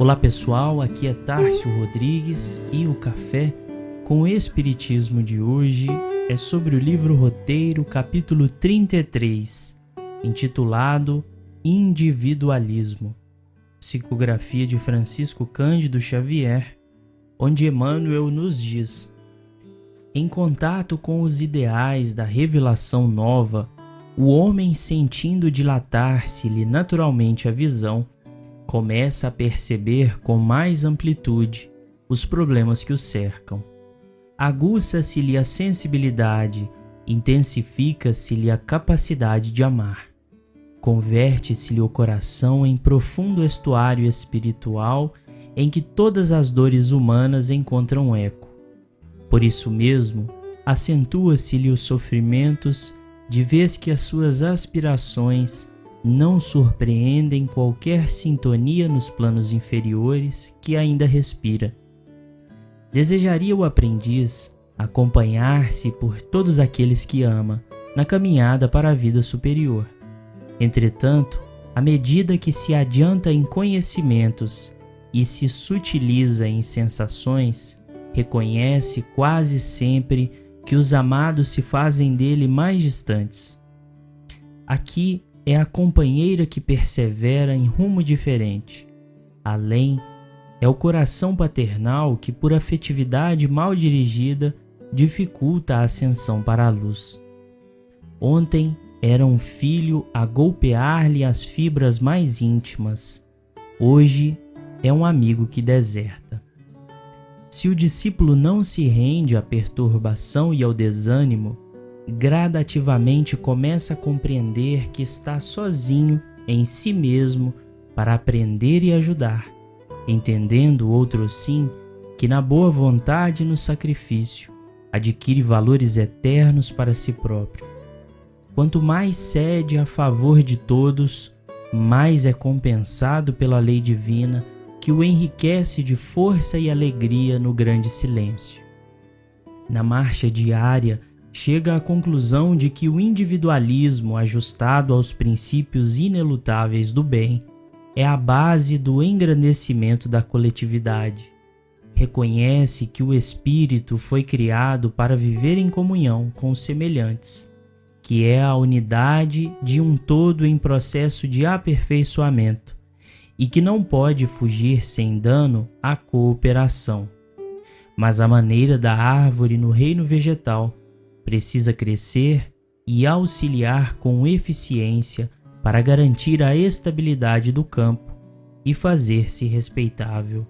Olá pessoal, aqui é Tárcio Rodrigues e o café com o Espiritismo de hoje é sobre o livro Roteiro, capítulo 33, intitulado Individualismo, psicografia de Francisco Cândido Xavier, onde Emmanuel nos diz: Em contato com os ideais da revelação nova, o homem sentindo dilatar-se-lhe naturalmente a visão, começa a perceber com mais amplitude os problemas que o cercam. Aguça-se-lhe a sensibilidade, intensifica-se-lhe a capacidade de amar. Converte-se-lhe o coração em profundo estuário espiritual em que todas as dores humanas encontram eco. Por isso mesmo, acentua-se-lhe os sofrimentos, de vez que as suas aspirações não surpreendem qualquer sintonia nos planos inferiores que ainda respira. Desejaria o aprendiz acompanhar-se por todos aqueles que ama na caminhada para a vida superior. Entretanto, à medida que se adianta em conhecimentos e se sutiliza em sensações, reconhece quase sempre que os amados se fazem dele mais distantes. Aqui é a companheira que persevera em rumo diferente. Além, é o coração paternal que, por afetividade mal dirigida, dificulta a ascensão para a luz. Ontem era um filho a golpear-lhe as fibras mais íntimas. Hoje é um amigo que deserta. Se o discípulo não se rende à perturbação e ao desânimo, gradativamente começa a compreender que está sozinho em si mesmo para aprender e ajudar, entendendo outro sim que na boa vontade e no sacrifício adquire valores eternos para si próprio. Quanto mais cede a favor de todos, mais é compensado pela lei divina que o enriquece de força e alegria no grande silêncio. Na marcha diária, chega à conclusão de que o individualismo ajustado aos princípios inelutáveis do bem é a base do engrandecimento da coletividade. Reconhece que o espírito foi criado para viver em comunhão com os semelhantes, que é a unidade de um todo em processo de aperfeiçoamento e que não pode fugir sem dano à cooperação. Mas a maneira da árvore no reino vegetal precisa crescer e auxiliar com eficiência para garantir a estabilidade do campo e fazer-se respeitável.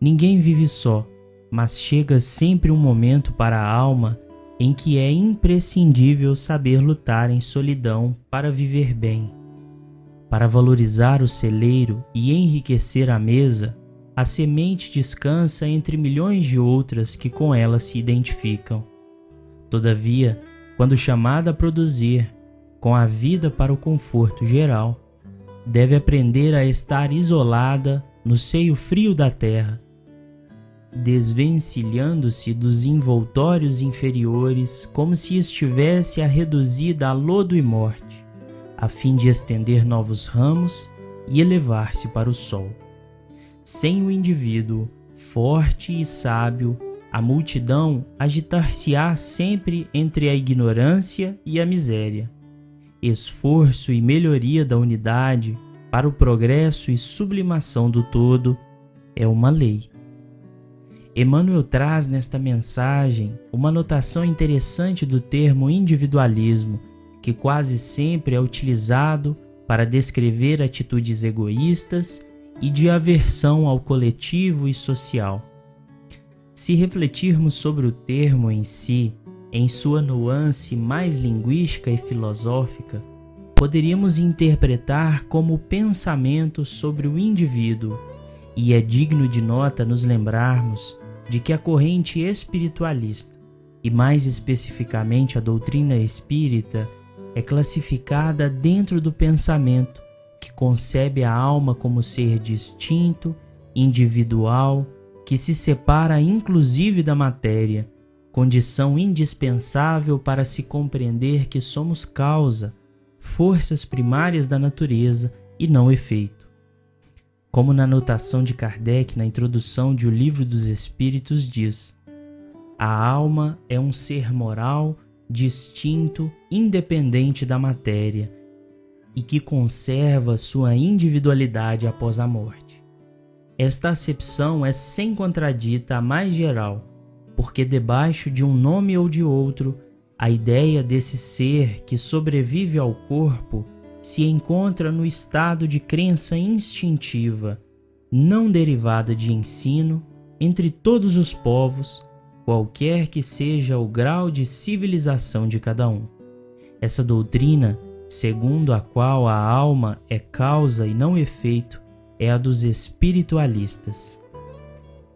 Ninguém vive só, mas chega sempre um momento para a alma em que é imprescindível saber lutar em solidão para viver bem. Para valorizar o celeiro e enriquecer a mesa, a semente descansa entre milhões de outras que com ela se identificam. Todavia, quando chamada a produzir, com a vida para o conforto geral, deve aprender a estar isolada no seio frio da terra, desvencilhando-se dos envoltórios inferiores como se estivesse a reduzida a lodo e morte, a fim de estender novos ramos e elevar-se para o sol. Sem o indivíduo, forte e sábio, a multidão agitar-se-á sempre entre a ignorância e a miséria. Esforço e melhoria da unidade para o progresso e sublimação do todo é uma lei. Emmanuel traz nesta mensagem uma notação interessante do termo individualismo, que quase sempre é utilizado para descrever atitudes egoístas e de aversão ao coletivo e social. Se refletirmos sobre o termo em si, em sua nuance mais linguística e filosófica, poderíamos interpretar como pensamento sobre o indivíduo, e é digno de nota nos lembrarmos de que a corrente espiritualista, e mais especificamente a doutrina espírita, é classificada dentro do pensamento que concebe a alma como ser distinto, individual, que se separa inclusive da matéria, condição indispensável para se compreender que somos causa, forças primárias da natureza e não efeito. Como na anotação de Kardec na introdução de O Livro dos Espíritos diz: a alma é um ser moral distinto, independente da matéria e que conserva sua individualidade após a morte. Esta acepção é sem contradita a mais geral, porque debaixo de um nome ou de outro, a ideia desse ser que sobrevive ao corpo se encontra no estado de crença instintiva, não derivada de ensino, entre todos os povos, qualquer que seja o grau de civilização de cada um. Essa doutrina, segundo a qual a alma é causa e não efeito, é a dos espiritualistas.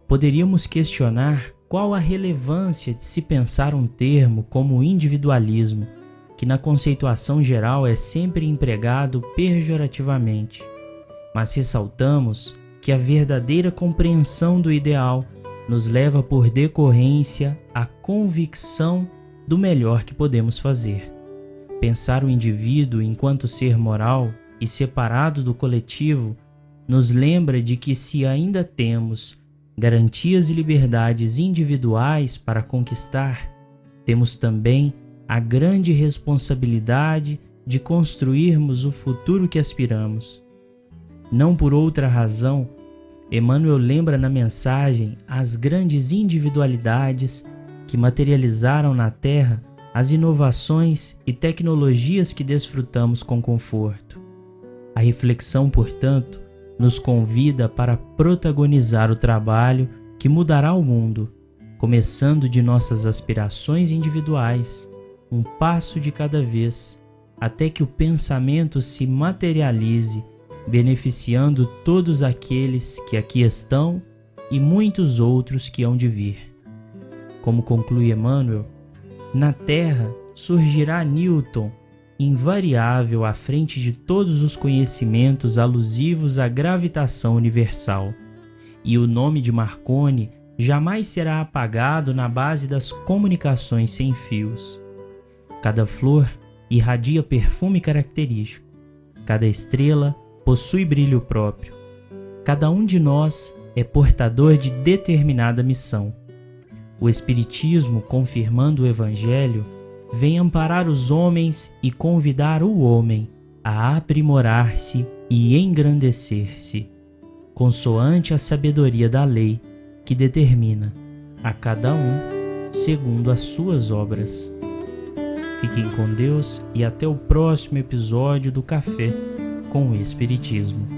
Poderíamos questionar qual a relevância de se pensar um termo como individualismo, que na conceituação geral é sempre empregado pejorativamente, mas ressaltamos que a verdadeira compreensão do ideal nos leva por decorrência à convicção do melhor que podemos fazer. Pensar o indivíduo enquanto ser moral e separado do coletivo nos lembra de que, se ainda temos garantias e liberdades individuais para conquistar, temos também a grande responsabilidade de construirmos o futuro que aspiramos. Não por outra razão, Emmanuel lembra na mensagem as grandes individualidades que materializaram na Terra as inovações e tecnologias que desfrutamos com conforto. A reflexão, portanto, nos convida para protagonizar o trabalho que mudará o mundo, começando de nossas aspirações individuais, um passo de cada vez, até que o pensamento se materialize beneficiando todos aqueles que aqui estão e muitos outros que hão de vir. Como conclui Emmanuel, na Terra surgirá Newton, invariável à frente de todos os conhecimentos alusivos à gravitação universal, e o nome de Marconi jamais será apagado na base das comunicações sem fios. Cada flor irradia perfume característico, cada estrela possui brilho próprio. Cada um de nós é portador de determinada missão. O Espiritismo, confirmando o Evangelho, vem amparar os homens e convidar o homem a aprimorar-se e engrandecer-se, consoante a sabedoria da lei que determina a cada um segundo as suas obras. Fiquem com Deus e até o próximo episódio do Café com o Espiritismo.